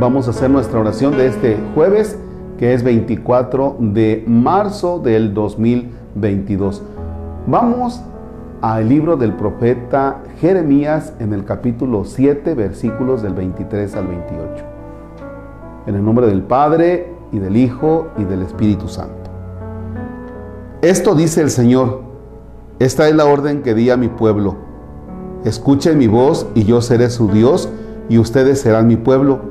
Vamos a hacer nuestra oración de este jueves, que es 24 de marzo del 2022. Vamos al libro del profeta Jeremías en el capítulo 7, versículos del 23 al 28. En el nombre del Padre y del Hijo y del Espíritu Santo. Esto dice el Señor, esta es la orden que di a mi pueblo. Escuchen mi voz y yo seré su Dios y ustedes serán mi pueblo.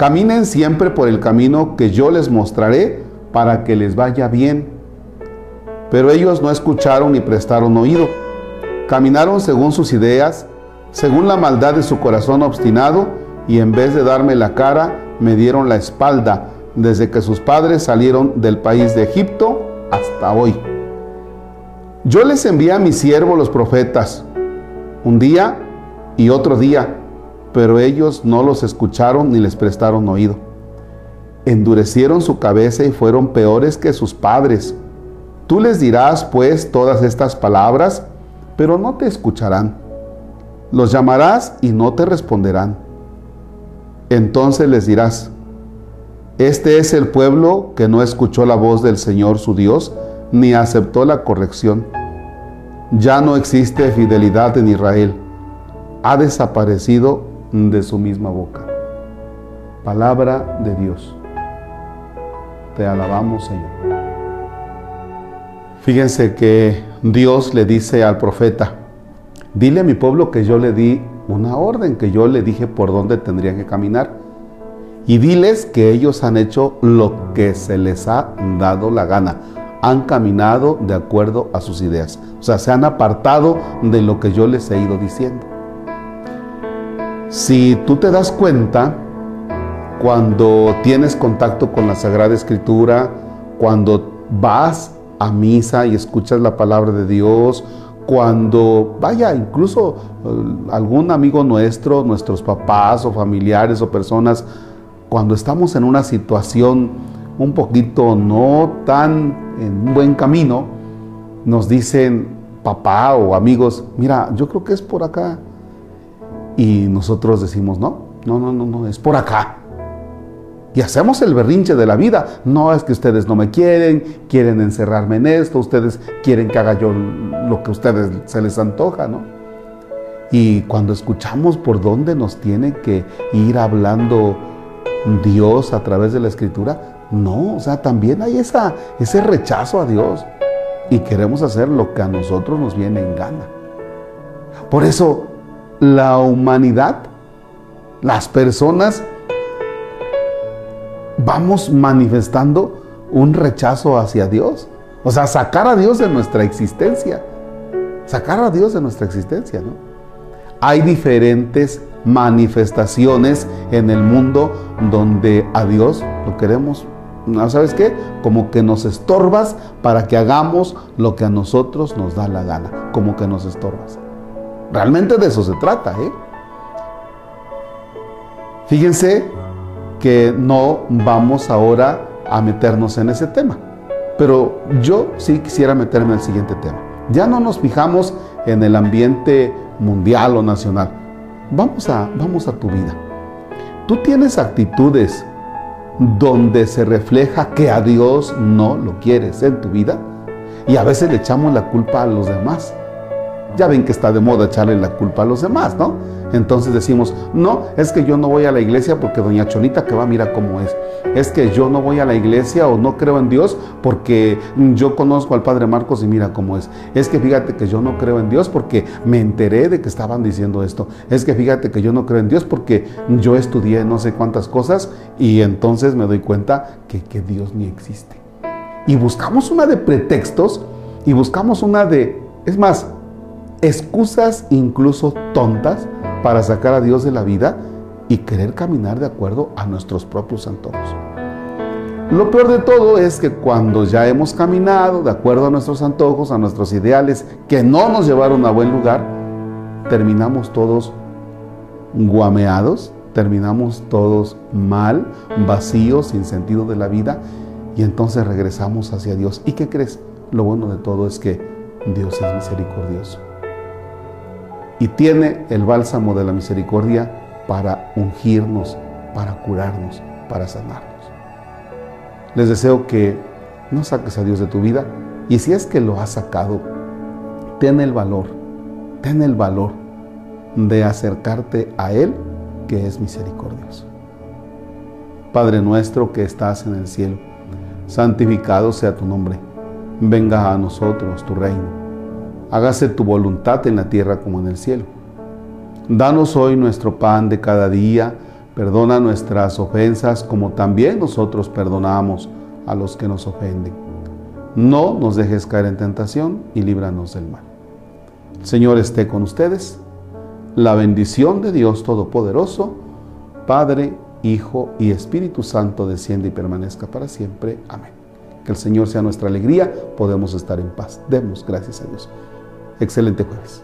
Caminen siempre por el camino que yo les mostraré para que les vaya bien. Pero ellos no escucharon ni prestaron oído. Caminaron según sus ideas, según la maldad de su corazón obstinado, y en vez de darme la cara, me dieron la espalda desde que sus padres salieron del país de Egipto hasta hoy. Yo les envié a mis siervos los profetas, un día y otro día, pero ellos no los escucharon ni les prestaron oído. Endurecieron su cabeza y fueron peores que sus padres. Tú les dirás pues todas estas palabras, pero no te escucharán. Los llamarás y no te responderán. Entonces les dirás, este es el pueblo que no escuchó la voz del Señor su Dios, ni aceptó la corrección. Ya no existe fidelidad en Israel. Ha desaparecido de su misma boca. Palabra de Dios. Te alabamos, Señor. Fíjense que Dios le dice al profeta, dile a mi pueblo que yo le di una orden, que yo le dije por dónde tendrían que caminar y diles que ellos han hecho lo que se les ha dado la gana. Han caminado de acuerdo a sus ideas. O sea, se han apartado de lo que yo les he ido diciendo. Si tú te das cuenta, cuando tienes contacto con la Sagrada Escritura, cuando vas a misa y escuchas la palabra de Dios, cuando, vaya, incluso eh, algún amigo nuestro, nuestros papás o familiares o personas cuando estamos en una situación un poquito no tan en un buen camino, nos dicen papá o amigos, mira, yo creo que es por acá. Y nosotros decimos, no, no, no, no, no, es por acá. Y hacemos el berrinche de la vida. No es que ustedes no me quieren, quieren encerrarme en esto, ustedes quieren que haga yo lo que a ustedes se les antoja, ¿no? Y cuando escuchamos por dónde nos tiene que ir hablando Dios a través de la escritura. No, o sea, también hay esa, ese rechazo a Dios y queremos hacer lo que a nosotros nos viene en gana. Por eso la humanidad, las personas, vamos manifestando un rechazo hacia Dios. O sea, sacar a Dios de nuestra existencia. Sacar a Dios de nuestra existencia, ¿no? Hay diferentes manifestaciones en el mundo donde a Dios lo queremos, ¿sabes qué? Como que nos estorbas para que hagamos lo que a nosotros nos da la gana, como que nos estorbas. Realmente de eso se trata, ¿eh? Fíjense que no vamos ahora a meternos en ese tema, pero yo sí quisiera meterme en el siguiente tema. Ya no nos fijamos en el ambiente mundial o nacional, Vamos a, vamos a tu vida. Tú tienes actitudes donde se refleja que a Dios no lo quieres en tu vida y a veces le echamos la culpa a los demás. Ya ven que está de moda echarle la culpa a los demás, ¿no? Entonces decimos, no, es que yo no voy a la iglesia porque doña Chonita que va, mira cómo es. Es que yo no voy a la iglesia o no creo en Dios porque yo conozco al Padre Marcos y mira cómo es. Es que fíjate que yo no creo en Dios porque me enteré de que estaban diciendo esto. Es que fíjate que yo no creo en Dios porque yo estudié no sé cuántas cosas y entonces me doy cuenta que, que Dios ni existe. Y buscamos una de pretextos y buscamos una de, es más, excusas incluso tontas para sacar a Dios de la vida y querer caminar de acuerdo a nuestros propios antojos. Lo peor de todo es que cuando ya hemos caminado de acuerdo a nuestros antojos, a nuestros ideales que no nos llevaron a buen lugar, terminamos todos guameados, terminamos todos mal, vacíos, sin sentido de la vida, y entonces regresamos hacia Dios. ¿Y qué crees? Lo bueno de todo es que Dios es misericordioso y tiene el bálsamo de la misericordia para ungirnos para curarnos, para sanarnos. Les deseo que no saques a Dios de tu vida y si es que lo has sacado, ten el valor, ten el valor de acercarte a Él que es misericordioso. Padre nuestro que estás en el cielo, santificado sea tu nombre, venga a nosotros tu reino, hágase tu voluntad en la tierra como en el cielo. Danos hoy nuestro pan de cada día, perdona nuestras ofensas como también nosotros perdonamos a los que nos ofenden. No nos dejes caer en tentación y líbranos del mal. El Señor esté con ustedes. La bendición de Dios Todopoderoso, Padre, Hijo y Espíritu Santo desciende y permanezca para siempre. Amén. Que el Señor sea nuestra alegría, podemos estar en paz. Demos gracias a Dios. Excelente jueves.